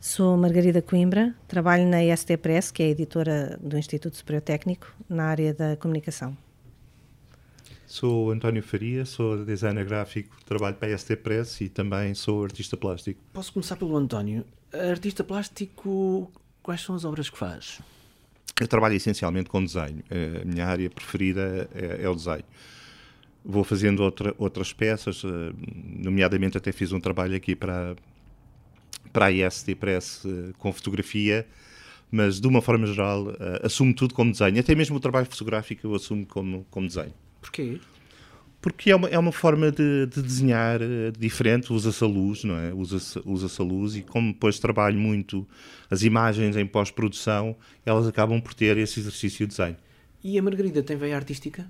Sou Margarida Coimbra, trabalho na ST Press, que é a editora do Instituto Superior Técnico, na área da comunicação. Sou António Faria, sou designer gráfico, trabalho para a ST Press e também sou artista plástico. Posso começar pelo António. Artista plástico, quais são as obras que faz? Eu trabalho essencialmente com desenho. A minha área preferida é, é o desenho. Vou fazendo outra, outras peças, eh, nomeadamente até fiz um trabalho aqui para, para a IST Press eh, com fotografia, mas de uma forma geral eh, assumo tudo como desenho. Até mesmo o trabalho fotográfico eu assumo como, como desenho. Porquê? Porque é uma, é uma forma de, de desenhar uh, diferente, usa-se a luz, não é? Usa-se usa a luz e como depois trabalho muito as imagens em pós-produção, elas acabam por ter esse exercício de desenho. E a Margarida tem veia artística?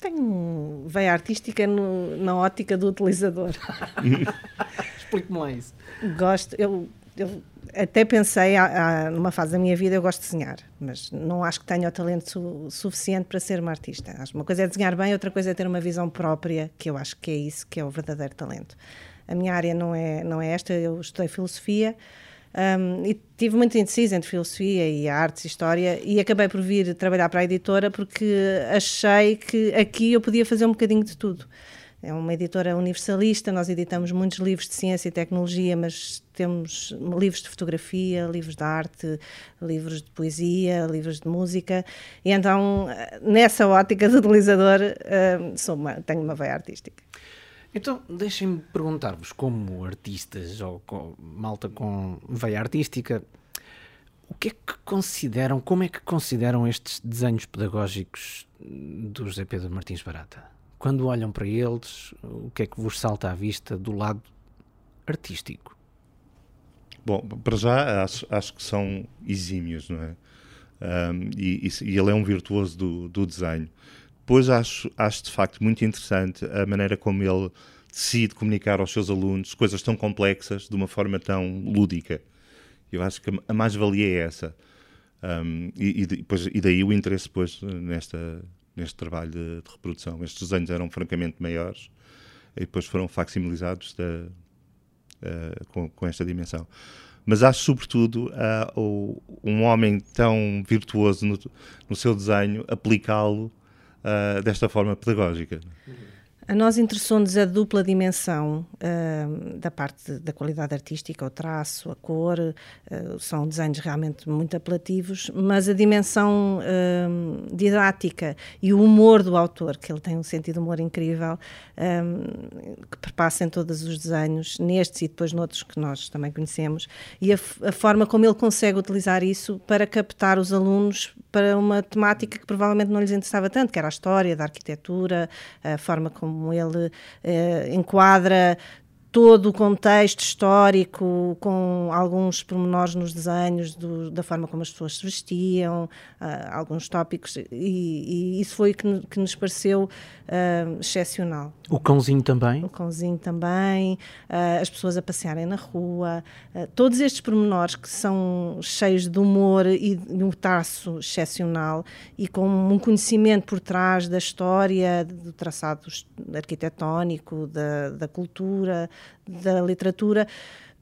Tenho veia artística no, na ótica do utilizador. Explique-me lá isso. Gosto, eu, eu até pensei, numa fase da minha vida, eu gosto de desenhar, mas não acho que tenha o talento su suficiente para ser uma artista. Uma coisa é desenhar bem, outra coisa é ter uma visão própria, que eu acho que é isso que é o verdadeiro talento. A minha área não é, não é esta, eu estudei filosofia um, e tive muito indecisa entre filosofia e artes e história e acabei por vir trabalhar para a editora porque achei que aqui eu podia fazer um bocadinho de tudo. É uma editora universalista, nós editamos muitos livros de ciência e tecnologia, mas temos livros de fotografia, livros de arte, livros de poesia, livros de música. E então, nessa ótica do utilizador, uh, sou uma, tenho uma veia artística. Então, deixem-me perguntar-vos, como artistas ou com, malta com veia artística, o que é que consideram, como é que consideram estes desenhos pedagógicos do José Pedro Martins Barata? Quando olham para eles, o que é que vos salta à vista do lado artístico? Bom, para já acho, acho que são exímios, não é? Um, e, e, ele é um virtuoso do, do desenho. Depois acho, acho de facto muito interessante a maneira como ele decide comunicar aos seus alunos coisas tão complexas de uma forma tão lúdica. Eu acho que a mais-valia é essa. Um, e, e, depois, e daí o interesse depois nesta, neste trabalho de, de, reprodução. Estes desenhos eram francamente maiores e depois foram facsimilizados uh, com, com, esta dimensão. Mas acho, sobretudo, uh, um homem tão virtuoso no, no seu desenho, aplicá-lo uh, desta forma pedagógica. Uhum. A nós interessou-nos a dupla dimensão uh, da parte da qualidade artística, o traço, a cor, uh, são desenhos realmente muito apelativos, mas a dimensão uh, didática e o humor do autor, que ele tem um sentido de humor incrível, que perpassa em todos os desenhos, nestes e depois noutros que nós também conhecemos, e a, a forma como ele consegue utilizar isso para captar os alunos para uma temática que provavelmente não lhes interessava tanto, que era a história da arquitetura, a forma como ele eh, enquadra todo o contexto histórico, com alguns pormenores nos desenhos, do, da forma como as pessoas se vestiam, uh, alguns tópicos, e, e, isso foi que, que nos pareceu uh, excepcional. O cãozinho também? O cãozinho também, uh, as pessoas a passearem na rua, todos estes pormenores que são cheios de humor e de um traço excepcional e com um conhecimento por trás da história, do traçado arquitetónico, da, da cultura, da literatura,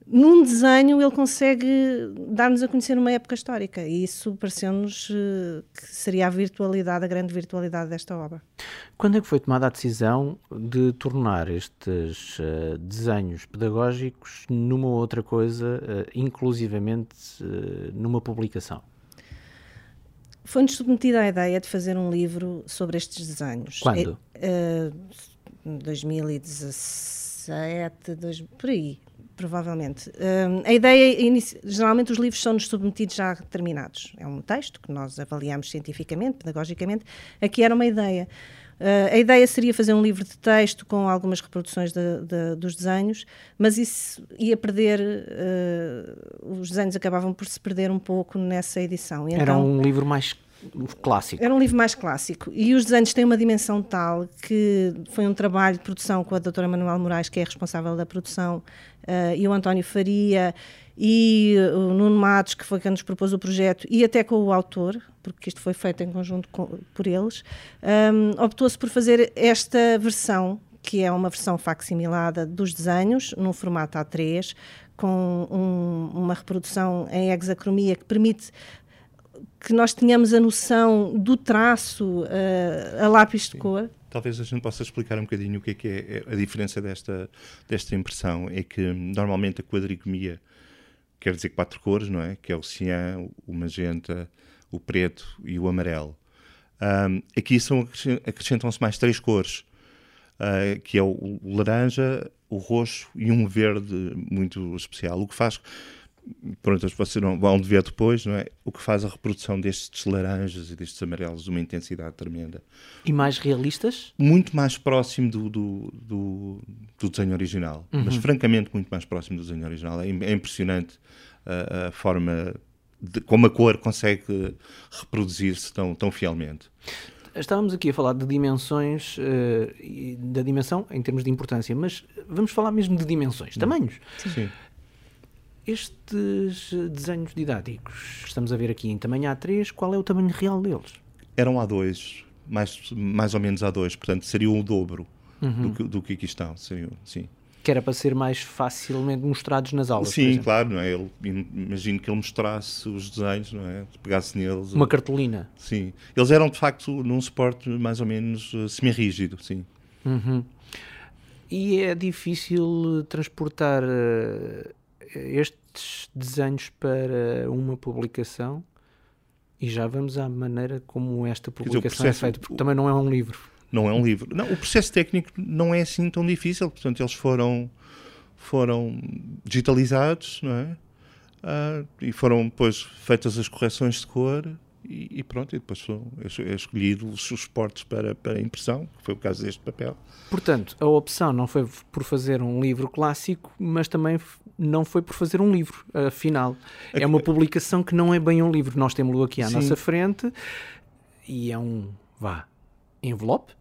num desenho ele consegue dar-nos a conhecer uma época histórica e isso pareceu-nos eh, que seria a virtualidade, a grande virtualidade desta obra. Quando é que foi tomada a decisão de tornar estes uh, desenhos pedagógicos numa outra coisa, uh, inclusivamente uh, numa publicação? Foi-nos submetida a ideia de fazer um livro sobre estes desenhos. Quando? É, 2017 2007, dois, por aí, provavelmente. Um, a ideia, geralmente os livros são-nos submetidos já terminados. É um texto que nós avaliamos cientificamente, pedagogicamente. Aqui era uma ideia. Uh, a ideia seria fazer um livro de texto com algumas reproduções de, de, dos desenhos, mas isso ia perder. Uh, os desenhos acabavam por se perder um pouco nessa edição. Era então, um livro mais clássico. Era um livro mais clássico. E os desenhos têm uma dimensão tal que foi um trabalho de produção com a doutora Manuel Moraes, que é responsável da produção, uh, e o António Faria, e o Nuno Matos, que foi quem nos propôs o projeto, e até com o autor, porque isto foi feito em conjunto com, por eles, um, ehm, optou-se por fazer esta versão, que é uma versão facsimilada dos desenhos, num formato A3, com um, uma reprodução em hexacromia que permite que nós tenhamos a noção do traço uh, a lápis de cor. Talvez a gente possa explicar um bocadinho o que é, que é a diferença desta, desta impressão. É que normalmente a quadricomia quer dizer quatro cores, não é? Que é o cian, o magenta, o preto e o amarelo. Um, aqui são, acrescentam-se mais três cores, uh, que é o, o, laranja, o roxo e um verde muito especial, o que faz pronto, vocês não vão de ver depois, não é? O que faz a reprodução destes laranjas e destes amarelos de uma intensidade tremenda. E mais realistas? Muito mais próximo do, do, do, do desenho original, uhum. mas francamente muito mais próximo do desenho original. É, é impressionante a, a forma de, como a cor consegue reproduzir-se tão, tão fielmente. Estávamos aqui a falar de dimensões, uh, da dimensão em termos de importância, mas vamos falar mesmo de dimensões, tamanhos. Sim. Estes desenhos didáticos, estamos a ver aqui em tamanho A3, qual é o tamanho real deles? Eram A2, mais, mais ou menos A2, portanto seria o dobro uhum. do, que, do que aqui estão. Seria, sim que era para ser mais facilmente mostrados nas aulas. Sim, claro, não é? Ele, imagino que ele mostrasse os desenhos, não é? Pegasse neles. Uma cartolina. Sim. Eles eram de facto num suporte mais ou menos uh, semi-rígido, sim. Uhum. E é difícil transportar uh, estes desenhos para uma publicação? E já vamos à maneira como esta publicação dizer, processo, é feita, porque também não é um livro não é um livro. Não, o processo técnico não é assim tão difícil, portanto, eles foram, foram digitalizados, não é? Uh, e foram depois feitas as correções de cor e, e pronto, e depois foram escolhidos os suportes para, para impressão, que foi o caso deste papel. Portanto, a opção não foi por fazer um livro clássico, mas também não foi por fazer um livro, afinal. É uma publicação que não é bem um livro. Nós temos-lo aqui à Sim. nossa frente e é um, vá, envelope,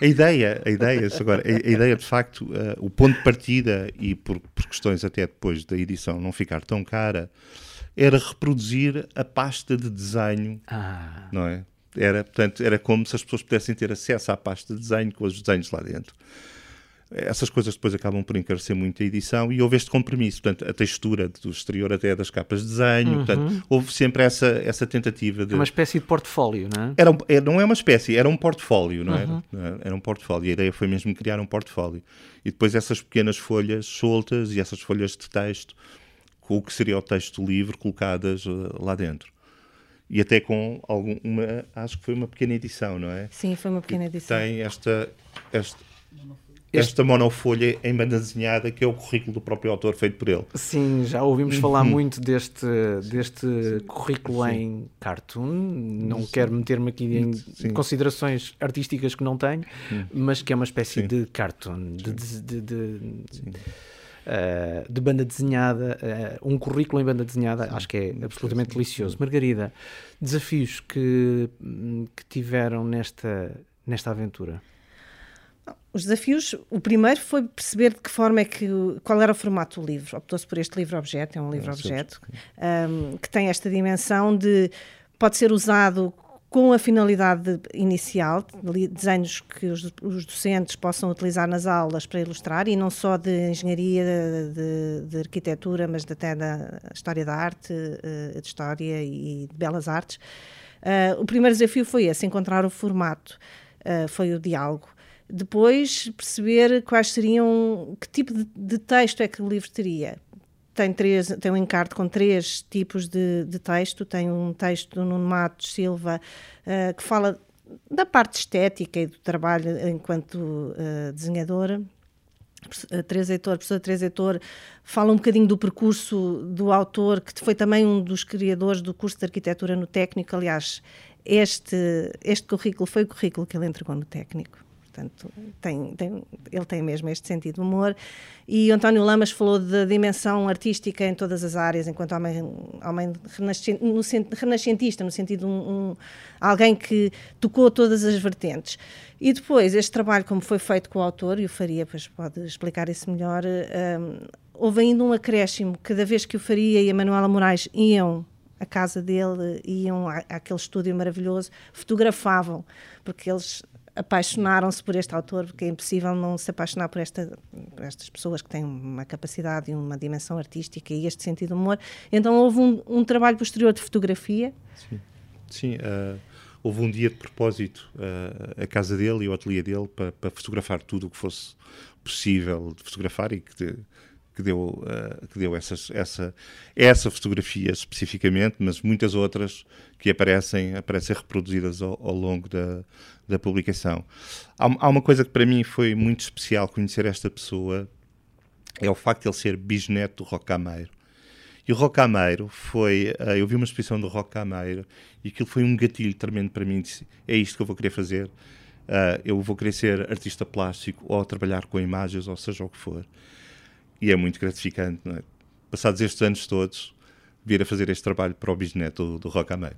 a ideia, a ideia, agora, a, a ideia de facto, uh, o ponto de partida e por, por, questões até depois da edição não ficar tão cara, era reproduzir a pasta de desenho, ah. não é? Era, portanto, era como se as pessoas pudessem ter acesso à pasta de desenho com os desenhos lá dentro essas coisas depois acabam por encarecer muito a edição e houve este compromisso, portanto, a textura do exterior até das capas de desenho, uhum. portanto, houve sempre essa, essa tentativa de... Uma espécie de portfólio, não é? Era, é, não é uma espécie, era um portfólio, não uhum. era? Era um portfólio, a ideia foi mesmo criar um portfólio. E depois essas pequenas folhas soltas e essas folhas de texto, com o que seria o texto do livro, colocadas uh, lá dentro e até com alguma, acho que foi uma pequena edição, não é? Sim, foi uma pequena edição. Tem esta, esta esta monofolha em banda desenhada, que é o currículo do próprio autor feito por ele. Sim, já ouvimos falar uhum. muito deste, deste currículo Sim. em cartoon. Não Sim. quero meter-me aqui em Sim. considerações artísticas que não tenho, mas que é uma espécie de cartoon, de, de, de, uh, de banda desenhada, uh, um currículo em banda desenhada, acho que é absolutamente delicioso. Margarida, desafios que, que tiveram nesta, nesta aventura? Os desafios, o primeiro foi perceber de que forma é que, qual era o formato do livro. Optou-se por este livro-objeto, é um livro-objeto, um, que tem esta dimensão de, pode ser usado com a finalidade inicial, desenhos que os, os, docentes possam utilizar nas aulas para ilustrar, e não só de engenharia, de, de arquitetura, mas até da história da arte, eh, de história e de belas artes. Uh, o primeiro desafio foi esse, encontrar o formato, uh, foi o diálogo. Depois perceber quais seriam, que tipo de, de texto é que o livro teria. Tem, três, tem um encarte com três tipos de, de texto. Tem um texto do Nuno Matos Silva uh, que fala da parte estética e do trabalho enquanto uh, desenhadora. Teresa Heitor, a professora Teresa Heitor fala um bocadinho do percurso do autor, que foi também um dos criadores do curso de arquitetura no técnico. Aliás, este, este currículo foi o currículo que ele entregou no técnico. Portanto, tem, tem, ele tem mesmo este sentido de humor. E António Lamas falou da dimensão artística em todas as áreas, enquanto homem, homem renascentista, no sentido de um, um, alguém que tocou todas as vertentes. E depois, este trabalho, como foi feito com o autor, e o Faria pois, pode explicar isso melhor, um, houve ainda um acréscimo. Cada vez que o Faria e a Manuela Moraes iam à casa dele, iam àquele estúdio maravilhoso, fotografavam, porque eles apaixonaram-se por este autor, porque é impossível não se apaixonar por, esta, por estas pessoas que têm uma capacidade e uma dimensão artística e este sentido de humor. Então houve um, um trabalho posterior de fotografia. Sim, Sim uh, houve um dia de propósito uh, a casa dele e o ateliê dele para, para fotografar tudo o que fosse possível de fotografar e que, de, que deu, uh, que deu essas, essa, essa fotografia especificamente, mas muitas outras que aparecem, aparecem reproduzidas ao, ao longo da, da publicação. Há, há, uma coisa que para mim foi muito especial conhecer esta pessoa, é o facto de ele ser bisneto do Rocameiro. E o Rocameiro foi. Uh, eu vi uma exposição do Rocameiro e aquilo foi um gatilho tremendo para mim. Disse, é isto que eu vou querer fazer. Uh, eu vou querer ser artista plástico ou trabalhar com imagens, ou seja o que for e é muito gratificante, não é? Passados estes anos todos, vir a fazer este trabalho para o bisneto do, do Rocameiro.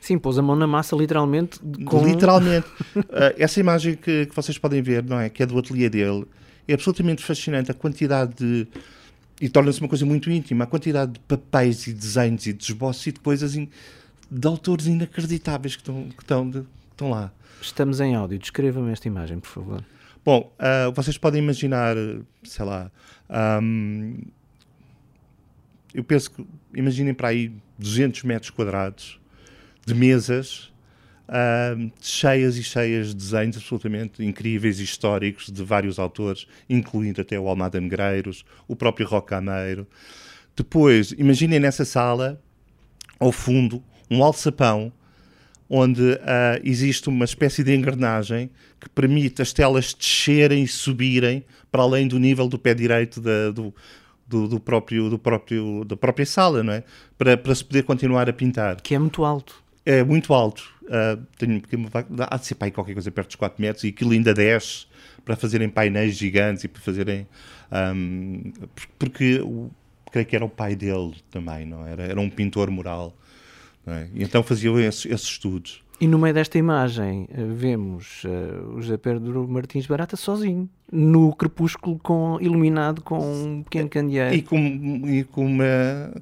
Sim, pôs a mão na massa literalmente. Com... Literalmente. uh, essa imagem que, que, vocês podem ver, não é? Que é do ateliê dele, é absolutamente fascinante. A quantidade de. E torna-se uma coisa muito íntima. A quantidade de papéis e desenhos e de esboços e de coisas in... de autores inacreditáveis que estão, que estão, de... que estão lá. Estamos em áudio. Descreva-me esta imagem, por favor. Bom, uh, vocês podem imaginar, sei lá, um, eu penso que, imaginem para aí 200 metros quadrados de mesas cheias e cheias de desenhos absolutamente incríveis e históricos de vários autores, incluindo até o Almada Negreiros, o próprio Rocameiro. Depois, imaginem nessa sala, ao fundo, um alçapão onde uh, existe uma espécie de engrenagem que permite as telas descerem e subirem para além do nível do pé direito da, do, do, do, próprio, do próprio, da própria sala, não é? Para, para se poder continuar a pintar. Que é muito alto. É muito alto. Uh, tenho, há de ser aí qualquer coisa perto dos 4 metros e aquilo ainda desce para fazerem painéis gigantes e para fazerem. Um, porque creio que era o pai dele também, não era? Era um pintor mural. É? Então faziam esses, estudos. E no meio desta imagem eh, vemos uh, o José Pedro Martins Barata sozinho, no crepúsculo com, iluminado com um pequeno candeeiro. E com, e com uma,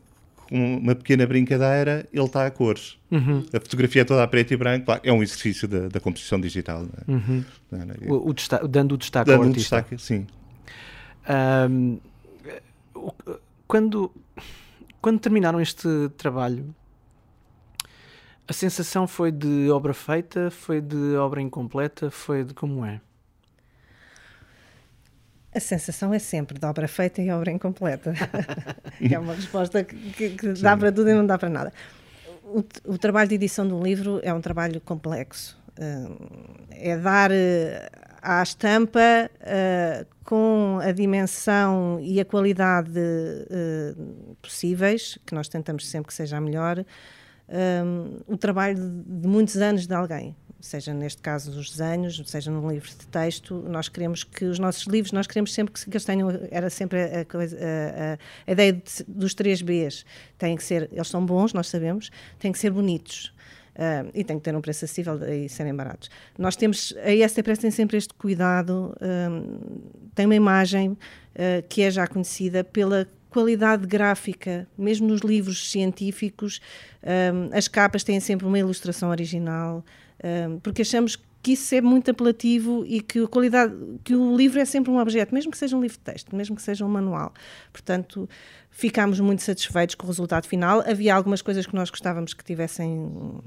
com uma pequena brincadeira, ele está a cores. Uhum. A fotografia é toda a preto e branco, claro, é um exercício da, da composição digital. É? Uhum. Não, o, o dando o destaque dando ao artista. destaque, sim. Um, quando, quando terminaram este trabalho, a sensação foi de obra feita, foi de obra incompleta, foi de como é? A sensação é sempre de obra feita e obra incompleta. é uma resposta que, que dá para tudo e não dá para nada. O, o, trabalho de edição do livro é um trabalho complexo. Uh, é dar uh, à estampa uh, com a dimensão e a qualidade possíveis, que nós tentamos sempre que seja a melhor, um, o trabalho de, de, muitos anos de alguém, seja neste caso os desenhos, seja num livro de texto, nós queremos que os nossos livros, nós queremos sempre que, eles tenham, era sempre a, a, a, ideia de, dos três Bs, têm que ser, eles são bons, nós sabemos, têm que ser bonitos, Uh, e tem que ter um preço acessível e serem baratos. Nós temos, a IST Press tem sempre este cuidado, tem uma imagem uh, que é já conhecida pela qualidade gráfica, mesmo nos livros científicos, um, as capas têm sempre uma ilustração original, um, porque achamos que isso é muito apelativo e que a qualidade, que o livro é sempre um objeto, mesmo que seja um livro de texto, mesmo que seja um manual. Portanto, ficámos muito satisfeitos com o resultado final. Havia algumas coisas que nós gostávamos que tivessem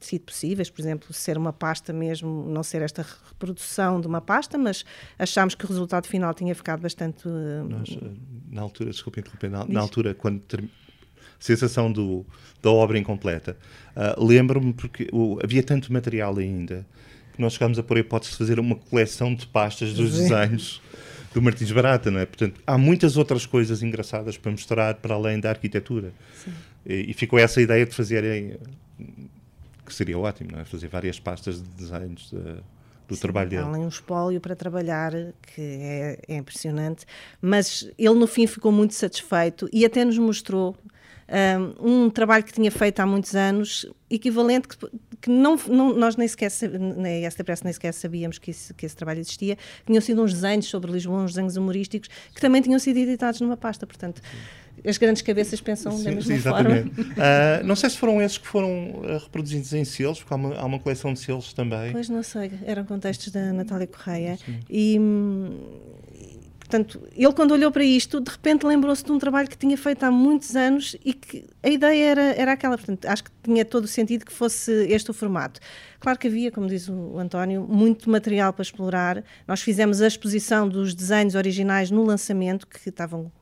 sido possíveis, por exemplo, ser uma pasta mesmo, não ser esta reprodução de uma pasta, mas achámos que o resultado final tinha ficado bastante. Nós, eh, na altura, desculpe interromper, na, na altura, quando sensação do, da obra incompleta, uh, lembro-me porque havia tanto material ainda que nós chegámos a pôr a hipótese de fazer uma coleção de pastas dos Sim. desenhos do Martins Barata, não é? Portanto, há muitas outras coisas engraçadas para mostrar para além da arquitetura. E, e, ficou essa ideia de fazerem que seria ótimo, não é? fazer várias pastas de desenhos de, do Sim, trabalho dele. Além um espólio para trabalhar, que é, é, impressionante, mas ele no fim ficou muito satisfeito e até nos mostrou um, um trabalho que tinha feito há muitos anos, equivalente, que, que não, não, nós nem sequer, na pressa nem sequer sabíamos que esse, que esse trabalho existia, tinham sido uns desenhos sobre Lisboa, uns desenhos humorísticos, que também tinham sido editados numa pasta, portanto... Sim as grandes cabeças pensam sim, da mesma exatamente. forma. Uh, não sei se foram esses que foram uh, reproduzidos em selos, porque há uma, há uma, coleção de selos também. Pois não sei, eram contextos da Natália Correia. E, portanto, ele quando olhou para isto, de repente lembrou-se de um trabalho que tinha feito há muitos anos e que a ideia era, era aquela. Portanto, acho que tinha todo o sentido que fosse este o formato. Claro que havia, como diz o António, muito material para explorar. Nós fizemos a exposição dos desenhos originais no lançamento, que estavam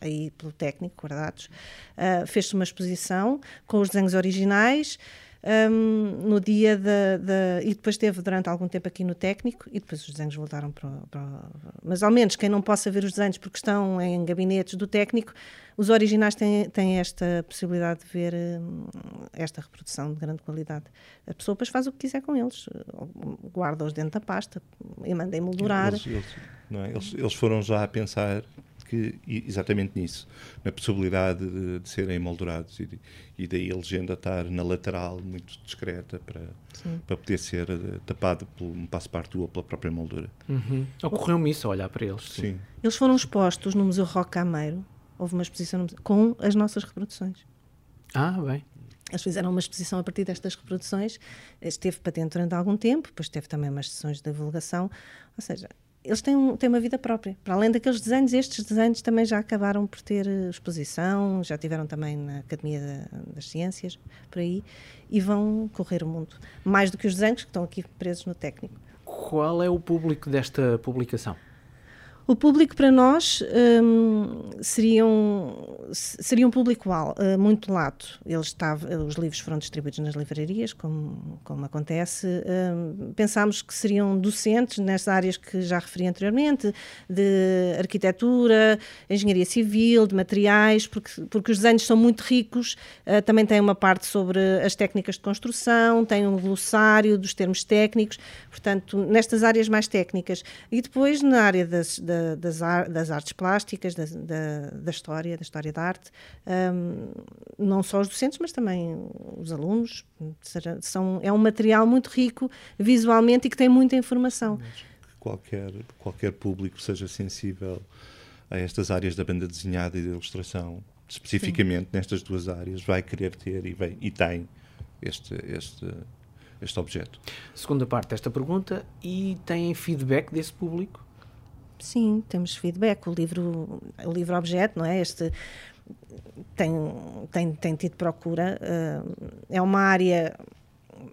aí pelo técnico, guardados. Uh, Fez-se uma exposição com os desenhos originais. Um, no dia da, E depois esteve durante algum tempo aqui no técnico e depois os desenhos voltaram para, para. Mas ao menos quem não possa ver os desenhos porque estão em gabinetes do técnico, os originais têm, têm esta possibilidade de ver um, esta reprodução de grande qualidade. A pessoa depois faz o que quiser com eles, guarda-os dentro da pasta e manda emoldurar. Eles, eles, é? eles, eles foram já a pensar que exatamente nisso, na possibilidade de, de serem moldurados e, e, daí a legenda estar na lateral, muito discreta, para, para poder ser uh, tapado por um passo-partout ou pela própria moldura. Uhum. Ocorreu-me isso a olhar para eles. Sim. sim. Eles foram expostos no Museu Rock Cameiro, houve uma exposição com as nossas reproduções. Ah, bem. Eles fizeram uma exposição a partir destas reproduções, esteve patente durante algum tempo, depois teve também umas sessões de divulgação, ou seja, eles têm, um, têm uma vida própria. Para além daqueles desenhos, estes desenhos também já acabaram por ter eh, exposição, já tiveram também na Academia das Ciências, por aí, e vão correr o mundo. Mais do que os desenhos que estão aqui presos no técnico. Qual é o público desta publicação? O público para nós um, seria, um, seria um público uh, muito lato. Eles estava, os livros foram distribuídos nas livrarias, como, como acontece. Um, pensámos que seriam docentes nestas áreas que já referi anteriormente, de arquitetura, engenharia civil, de materiais, porque, porque os desenhos são muito ricos. Uh, também tem uma parte sobre as técnicas de construção, tem um glossário dos termos técnicos, portanto, nestas áreas mais técnicas. E depois, na área das, das das, ar, das, artes plásticas, da, da, da, história, da história da arte, um, não só os docentes, mas também os alunos. São, é um material muito rico visualmente e que tem muita informação. Qualquer, qualquer público seja sensível a estas áreas da banda desenhada e da ilustração, especificamente Sim. nestas duas áreas, vai querer ter e, vem, e tem este, este, este objeto. Segunda parte desta pergunta, e têm feedback desse público? Sim, temos feedback. O livro, o livro objeto, não é? Este tem, tem, tem tido procura. Uh, é uma área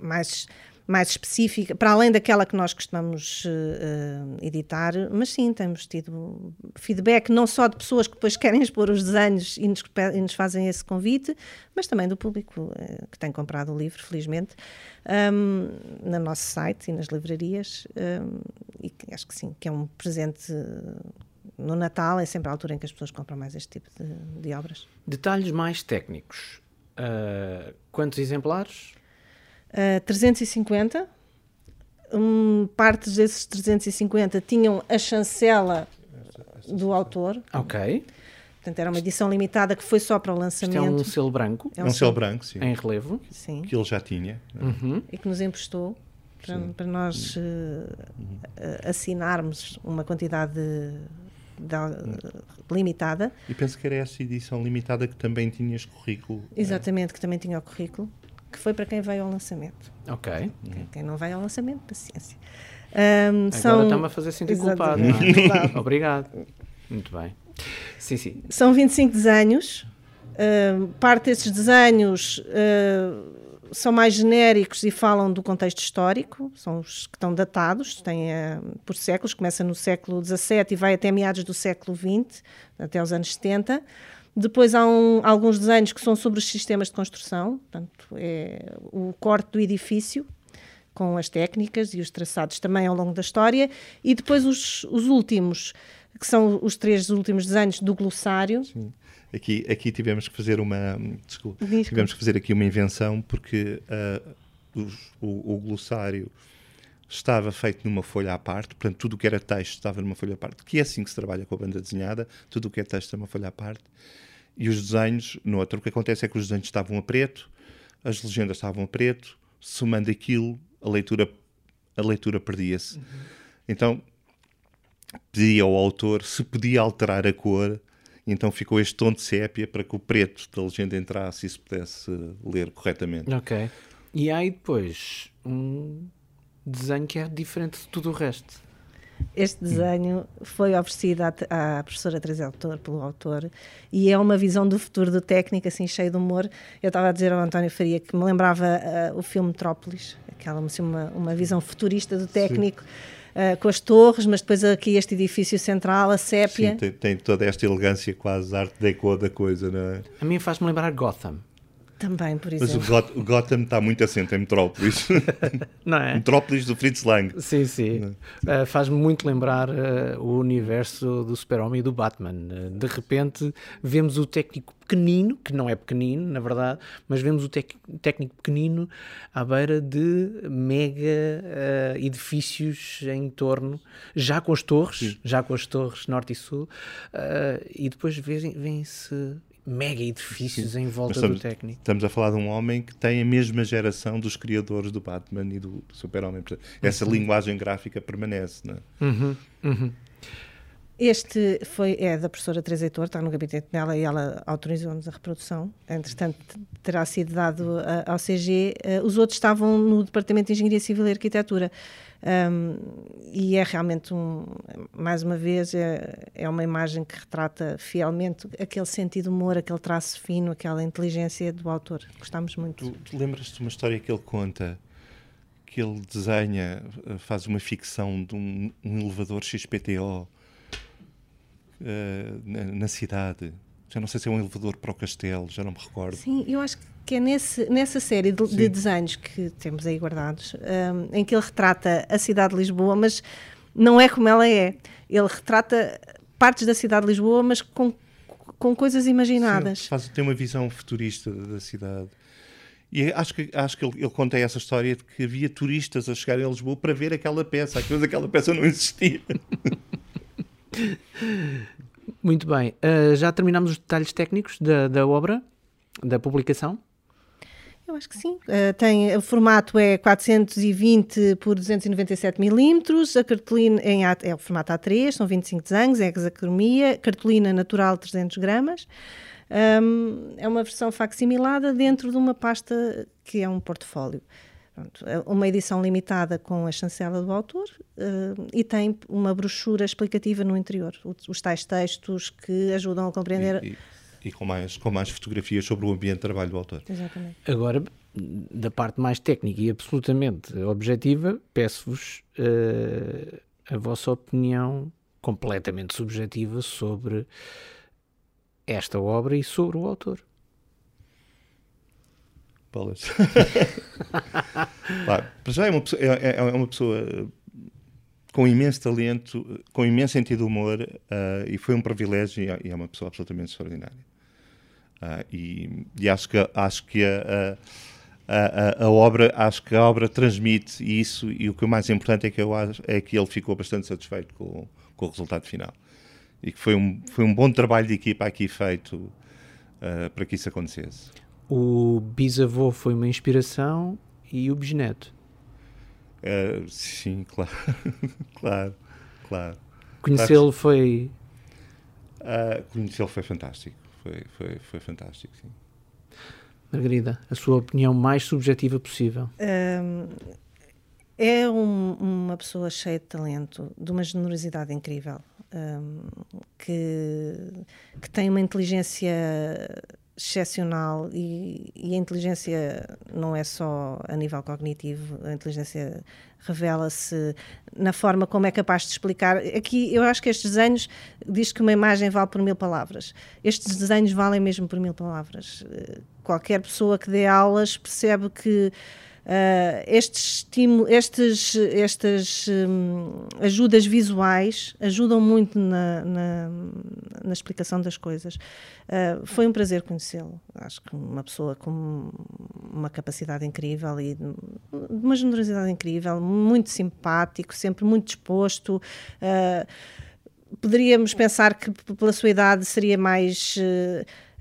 mais mais específica, para além daquela que nós costumamos uh, editar, mas sim, temos tido feedback não só de pessoas que depois querem expor os desenhos e nos, e nos fazem esse convite, mas também do público uh, que tem comprado o livro, felizmente, um, no nosso site e nas livrarias, um, e acho que sim, que é um presente no Natal, é sempre a altura em que as pessoas compram mais este tipo de, de obras. Detalhes mais técnicos. Uh, quantos exemplares? 350. Um, partes desses 350 tinham a chancela do autor. Ok. Portanto, era uma edição limitada que foi só para o lançamento. Isto é um selo branco. É um, é um selo branco, sim. Em relevo. Sim. Que ele já tinha. Uhum. E que nos emprestou para, para nós uh, assinarmos uma quantidade de, de, limitada. E penso que era essa edição limitada que também tinha este currículo. Exatamente, é? que também tinha o currículo que foi para quem veio ao lançamento. Ok. Quem, quem não veio ao lançamento, paciência. Um, Agora são... está-me a fazer sentir culpado. É? Obrigado. Muito bem. Sim, sim. São 25 desenhos. Uh, parte desses desenhos uh, são mais genéricos e falam do contexto histórico, são os que estão datados, têm uh, por séculos, começa no século XVII e vai até meados do século XX, até os anos 70. Depois há um, alguns desenhos que são sobre os sistemas de construção, portanto, é o corte do edifício, com as técnicas e os traçados também ao longo da história, e depois os, os últimos, que são os três últimos desenhos do glossário. Sim. Aqui, aqui tivemos que fazer uma desculpa, tivemos que fazer aqui uma invenção porque uh, o, o, glossário estava feito numa folha à parte, portanto tudo o que era texto estava numa folha à parte, que é assim que se trabalha com a banda desenhada, tudo o que é texto é uma folha à parte e os desenhos, no outro, o que acontece é que os desenhos estavam a preto, as legendas estavam a preto, somando aquilo, a leitura, a leitura perdia-se. Uhum. Então, pedi ao autor se podia alterar a cor então ficou este tom de sépia para que o preto da legenda entrasse e se pudesse ler corretamente. Ok. E aí depois um desenho que é diferente de tudo o resto. Este desenho foi oferecido à, à professora Teresa Autor, pelo autor, e é uma visão do futuro do técnico, assim, cheio de humor. Eu estava a dizer ao António Faria que me lembrava uh, o filme Metrópolis, aquela assim, uma, uma visão futurista do técnico. Uh, com as torres, mas depois aqui este edifício central, a sépia. Sim, tem, tem toda esta elegância quase arte deco da coisa, não é? A mim faz-me lembrar Gotham. Também, por exemplo. Mas o, Gotham está muito assente em Metrópolis. Não é? Metrópolis do Fritz Lang. Sim, sim. Uh, Faz-me muito lembrar uh, o universo do Super-Homem e do Batman. Uh, de repente vemos o técnico pequenino, que não é pequenino, na verdade, mas vemos o técnico pequenino à beira de mega edifícios em torno, já com as torres, sim. já com as torres norte e sul, e depois vêm-se mega edifícios Sim. em volta estamos, do técnico. Estamos a falar de um homem que tem a mesma geração dos criadores do Batman e do, Super-Homem. Essa uhum. linguagem gráfica permanece, não é? Uhum. Uhum. Este foi, é da professora Teresa Heitor, está no gabinete dela e ela autorizou-nos a reprodução. Entretanto, terá sido dado ao CG. Uh, os outros estavam no Departamento de Engenharia Civil e Arquitetura. Um, e é realmente, um, mais uma vez, é, é uma imagem que retrata fielmente aquele sentido de humor, aquele traço fino, aquela inteligência do autor. Gostamos muito. Tu, tu lembras-te de uma história que ele conta? Que ele desenha, faz uma ficção de um, um elevador XPTO uh, na, na, cidade. Já não sei se é um elevador para o castelo, já não me recordo. Sim, eu acho que é nesse, nessa série de, de desenhos que temos aí guardados, um, em que ele retrata a cidade de Lisboa, mas não é como ela é. Ele retrata partes da cidade de Lisboa, mas com, com coisas imaginadas. Sim, faz, tem uma visão futurista da cidade. E acho que, acho que ele, ele conta essa história de que havia turistas a chegarem a Lisboa para ver aquela peça, às vezes aquela peça não existia. Muito bem. Uh, já terminamos os detalhes técnicos da, da obra, da publicação? Eu acho que sim. Uh, tem, o formato é 420 por 297 milímetros, a cartolina em é o formato A3, são 25 desenhos, é hexacromia, cartolina natural 300 gramas. Um, é uma versão facsimilada dentro de uma pasta que é um portfólio. Pronto, é uma edição limitada com a chancela do autor uh, e tem uma brochura explicativa no interior, os, os tais textos que ajudam a compreender. E, e, e, com, mais, com mais fotografias sobre o ambiente de trabalho do autor. Exatamente. Agora, da parte mais técnica e absolutamente objetiva, peço-vos uh, a vossa opinião completamente subjetiva sobre esta obra e sobre o autor bolas. para já é uma, pessoa, é, é, é, uma pessoa com imenso talento, com imenso sentido de humor uh, e foi um privilégio e é uma pessoa absolutamente extraordinária. Uh, e, e, acho que, acho que a, a, a, a, obra acho que a obra transmite isso e o que é mais importante é que eu acho, é que ele ficou bastante satisfeito com, com o resultado final e que foi um, foi um bom trabalho de equipa aqui feito uh, para que isso acontecesse. O bisavô foi uma inspiração e o bisneto. Uh, sim, claro. claro, claro. Conhecê-lo foi. Uh, Conhecê-lo foi fantástico. Foi, foi, foi fantástico, sim. Margarida, a sua opinião mais subjetiva possível. Um, é um, uma pessoa cheia de talento, de uma generosidade incrível, um, que, que tem uma inteligência excepcional e, e, a inteligência não é só a nível cognitivo, a inteligência revela-se na forma como é capaz de explicar. Aqui eu acho que estes desenhos diz que uma imagem vale por mil palavras. Estes desenhos valem mesmo por mil palavras. Qualquer pessoa que dê aulas percebe que Uh, estes, estes, estas um, ajudas visuais ajudam muito na, na, na explicação das coisas. Uh, foi um prazer conhecê-lo. Acho que uma pessoa com uma capacidade incrível e uma generosidade incrível, muito simpático, sempre muito disposto. Uh, poderíamos pensar que pela sua idade seria mais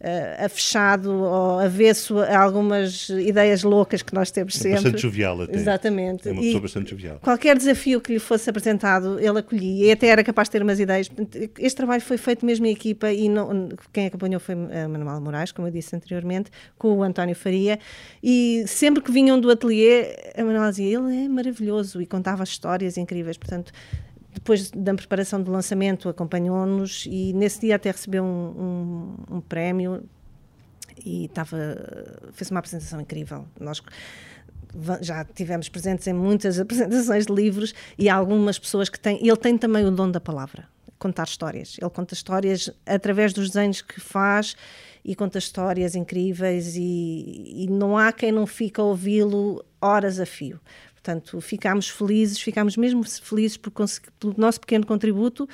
uh, afechado ou avesso a algumas ideias loucas que nós temos é sempre. Bastante jovial até. Exatamente. É uma pessoa e bastante jovial. Qualquer desafio que lhe fosse apresentado, ele acolhia e até era capaz de ter umas ideias. Este trabalho foi feito mesmo em equipa e não, quem acompanhou foi a Manuel Moraes, como eu disse anteriormente, com o António Faria e sempre que vinham do ateliê, a Manuel dizia, ele é maravilhoso e contava histórias incríveis, portanto depois da preparação do lançamento, acompanhou-nos e nesse dia até recebeu um, um, um prémio e estava, fez uma apresentação incrível. Nós já tivemos presentes em muitas apresentações de livros e há algumas pessoas que têm. Ele tem também o dom da palavra, contar histórias. Ele conta histórias através dos desenhos que faz e conta histórias incríveis e, e não há quem não fique a ouvi-lo horas a fio. Portanto, ficámos felizes, ficámos mesmo felizes por pelo nosso pequeno contributo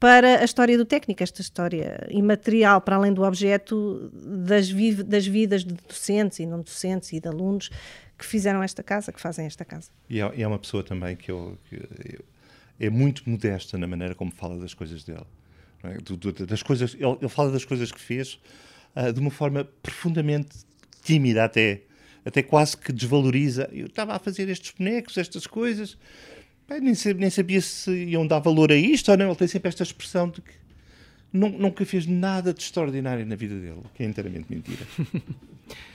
para a história do técnico, esta história imaterial, para além do objeto das, vi das vidas de docentes e não docentes e de alunos que fizeram esta casa, que fazem esta casa. E é, é uma pessoa também que, eu, que eu, é muito modesta na maneira como fala das coisas dele. É? Do, do, das coisas, ele, ele, fala das coisas que fez uh, de uma forma profundamente tímida até até quase que desvaloriza. Eu estava a fazer estes bonecos, estas coisas, nem, sabia, nem sabia se iam dar valor a isto ou não. Ele tem sempre esta expressão de que nunca fez nada de extraordinário na vida dele, que é inteiramente mentira.